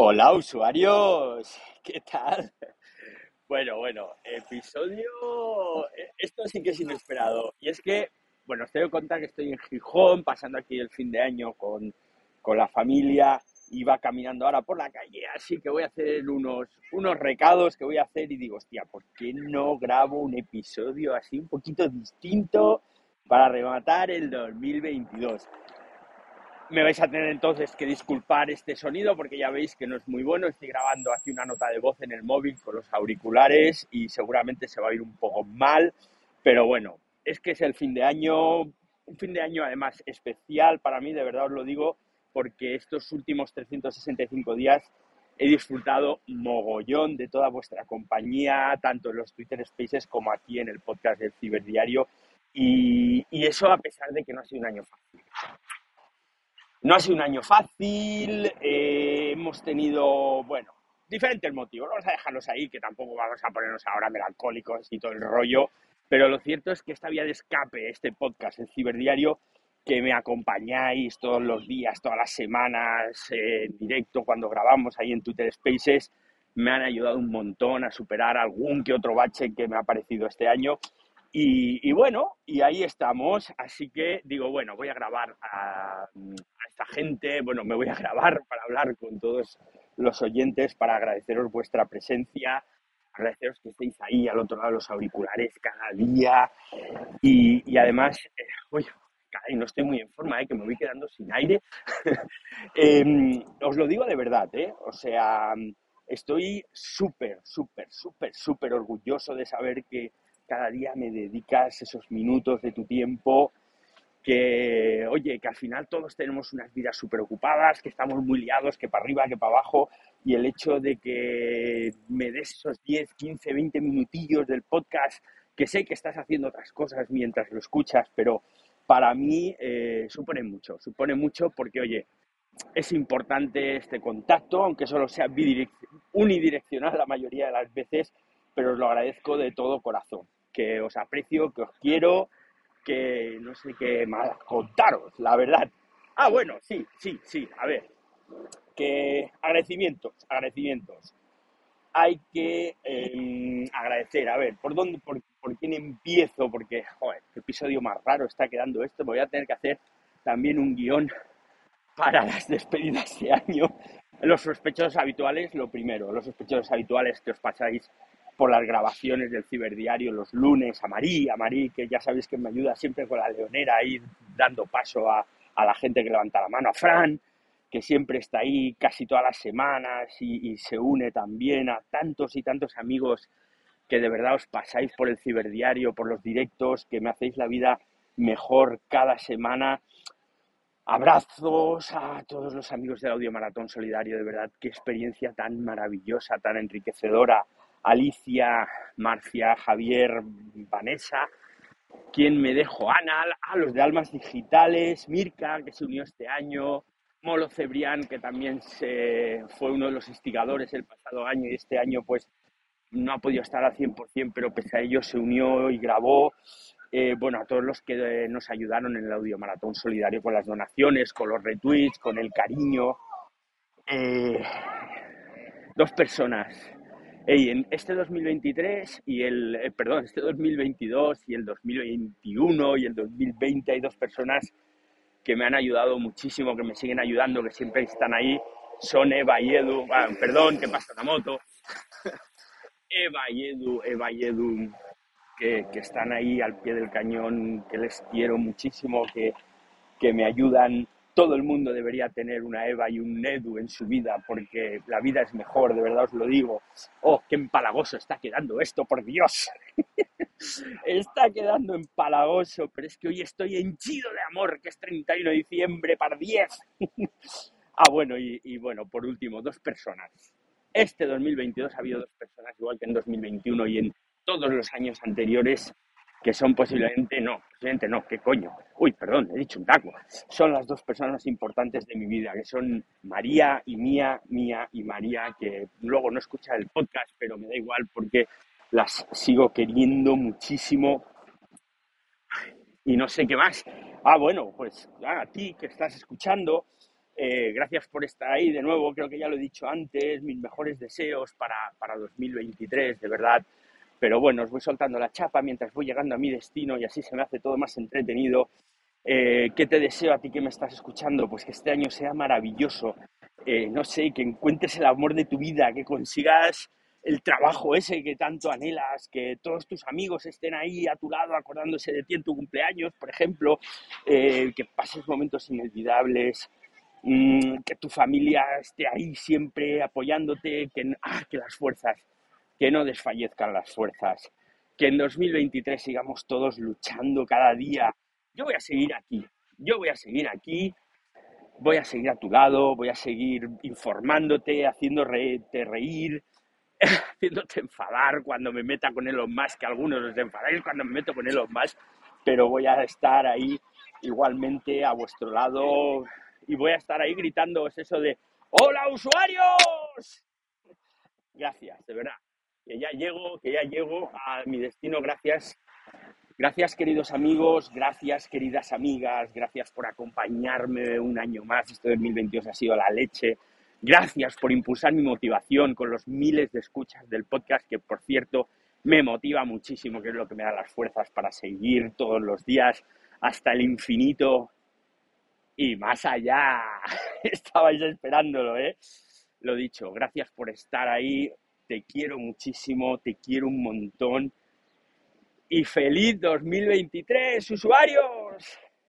Hola usuarios, ¿qué tal? Bueno, bueno, episodio, eh, esto sí que es inesperado. Y es que, bueno, os tengo que contar que estoy en Gijón, pasando aquí el fin de año con, con la familia, iba caminando ahora por la calle, así que voy a hacer unos, unos recados que voy a hacer y digo, hostia, ¿por qué no grabo un episodio así un poquito distinto para rematar el 2022? Me vais a tener entonces que disculpar este sonido porque ya veis que no es muy bueno. Estoy grabando aquí una nota de voz en el móvil con los auriculares y seguramente se va a ir un poco mal. Pero bueno, es que es el fin de año, un fin de año además especial para mí, de verdad os lo digo, porque estos últimos 365 días he disfrutado mogollón de toda vuestra compañía, tanto en los Twitter Spaces como aquí en el podcast del Ciberdiario. Y, y eso a pesar de que no ha sido un año fácil. No ha sido un año fácil, eh, hemos tenido, bueno, diferentes motivos. Vamos a dejarlos ahí, que tampoco vamos a ponernos ahora melancólicos y todo el rollo. Pero lo cierto es que esta vía de escape, este podcast, el Ciberdiario, que me acompañáis todos los días, todas las semanas, eh, en directo, cuando grabamos ahí en Twitter Spaces, me han ayudado un montón a superar algún que otro bache que me ha aparecido este año. Y, bueno, y ahí estamos. Así que digo, bueno, voy a grabar a, esta gente, bueno, me voy a grabar para hablar con todos los oyentes, para agradeceros vuestra presencia, agradeceros que estéis ahí al otro lado de los auriculares cada día y, además, eh, oye, no estoy muy en forma, eh, que me voy quedando sin aire. Em, os lo digo de verdad, ¿eh? o sea, estoy súper, súper, súper, súper orgulloso de saber que cada día me dedicas esos minutos de tu tiempo que, oye, que al final todos tenemos unas vidas súper ocupadas, que estamos muy liados, que para arriba, que para abajo, y el hecho de que me des esos 10, 15, 20 minutillos del podcast, que sé que estás haciendo otras cosas mientras lo escuchas, pero para mí eh, supone mucho, supone mucho porque, oye, es importante este contacto, aunque solo sea unidireccional la mayoría de las veces, pero os lo agradezco de todo corazón, que os aprecio, que os quiero, que no sé qué más contaros, la verdad. Ah, bueno, sí, sí, sí, a ver, que agradecimientos, agradecimientos. Hay que eh, agradecer, a ver, ¿por dónde, por, por, quién empiezo? Porque, joder, qué episodio más raro está quedando esto. Voy a tener que hacer también un guion para las despedidas de año. Los sospechosos habituales, lo primero, los sospechosos habituales que os pasáis por las grabaciones del ciberdiario los lunes, a Marí, a Marí, que ya sabéis que me ayuda siempre con la leonera ahí dando paso a, a la gente que levanta la mano, a Fran, que siempre está ahí casi todas las semanas y, y, se une también a tantos y tantos amigos que de verdad os pasáis por el ciberdiario, por los directos, que me hacéis la vida mejor cada semana. Abrazos a todos los amigos del Audio Maratón Solidario, de verdad, qué experiencia tan maravillosa, tan enriquecedora Alicia, Marcia, Javier, Vanessa, quien me dejó Ana, a los de Almas Digitales, Mirka, que se unió este año, Molo Cebrián, que también se, fue uno de los instigadores el pasado año y este año pues no ha podido estar al 100%, pero pese a ello se unió y grabó. Eh, bueno, a todos los que nos ayudaron en el audio maratón solidario con las donaciones, con los retweets, con el cariño. Eh, dos personas Hey, en este 2023 y el, eh, perdón, este 2022 y el 2021 y el 2020 hay dos personas que me han ayudado muchísimo, que me siguen ayudando, que siempre están ahí. Son Eva y Edu, ah, perdón, que pasa la moto. Eva y Edu, Eva y Edu, que, que, están ahí al pie del cañón, que les quiero muchísimo, que, que me ayudan todo el mundo debería tener una Eva y un Edu en su vida, porque la vida es mejor, de verdad os lo digo. Oh, qué empalagoso está quedando esto, por Dios. está quedando empalagoso, pero es que hoy estoy henchido de amor, que es 31 de diciembre para 10. ah, bueno, y, bueno, por último, dos personas. Este 2022 ha habido dos personas, igual que en 2021 y en todos los años anteriores, que son posiblemente, no, posiblemente no, ¿qué coño? Uy, perdón, he dicho un taco. Son las dos personas importantes de mi vida, que son María y Mía, Mía y María, que luego no escucha el podcast, pero me da igual porque las sigo queriendo muchísimo. Y no sé qué más. Ah, bueno, pues a ti que estás escuchando, Eh, gracias por estar ahí de nuevo, creo que ya lo he dicho antes, mis mejores deseos para, para 2023, de verdad. Pero bueno, os voy soltando la chapa mientras voy llegando a mi destino y así se me hace todo más entretenido. Eh, ¿Qué te deseo a ti que me estás escuchando? Pues que este año sea maravilloso. Eh, no sé, que encuentres el amor de tu vida, que consigas el trabajo ese que tanto anhelas, que todos tus amigos estén ahí a tu lado acordándose de ti en tu cumpleaños, por ejemplo, eh, que pases momentos inolvidables, mm, que tu familia esté ahí siempre apoyándote, que, ah, que las fuerzas, que no desfallezcan las fuerzas, que en 2023 sigamos todos luchando cada día. Yo voy a seguir aquí, yo voy a seguir aquí, voy a seguir a tu lado, voy a seguir informándote, haciéndote reír, haciéndote enfadar cuando me meta con Elon Musk, que algunos os enfadáis cuando me meto con Elon Musk, pero voy a estar ahí igualmente a vuestro lado y voy a estar ahí gritándoos eso de ¡Hola usuarios! Gracias, de verdad. Que ya llego, que ya llego a mi destino gracias. Gracias queridos amigos, gracias queridas amigas, gracias por acompañarme un año más. Este 2022 ha sido la leche Gracias por impulsar mi motivación con los miles de escuchas del podcast, que por cierto me motiva muchísimo, que es lo que me da las fuerzas para seguir todos los días hasta el infinito y más allá. Estabais esperándolo, ¿eh? Lo dicho, gracias por estar ahí, te quiero muchísimo, te quiero un montón y feliz 2023, usuarios.